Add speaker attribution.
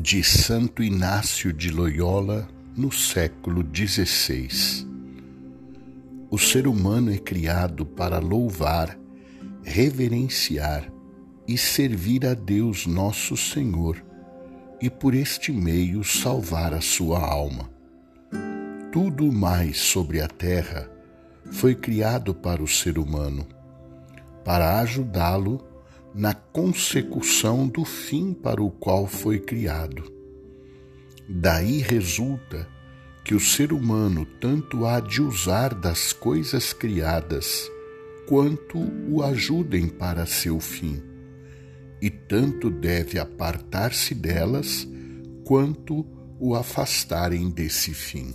Speaker 1: de Santo Inácio de Loyola no século XVI. O ser humano é criado para louvar, reverenciar e servir a Deus nosso Senhor e por este meio salvar a sua alma. Tudo mais sobre a terra foi criado para o ser humano, para ajudá-lo na consecução do fim para o qual foi criado. Daí resulta que o ser humano tanto há de usar das coisas criadas, quanto o ajudem para seu fim, e tanto deve apartar-se delas, quanto o afastarem desse fim.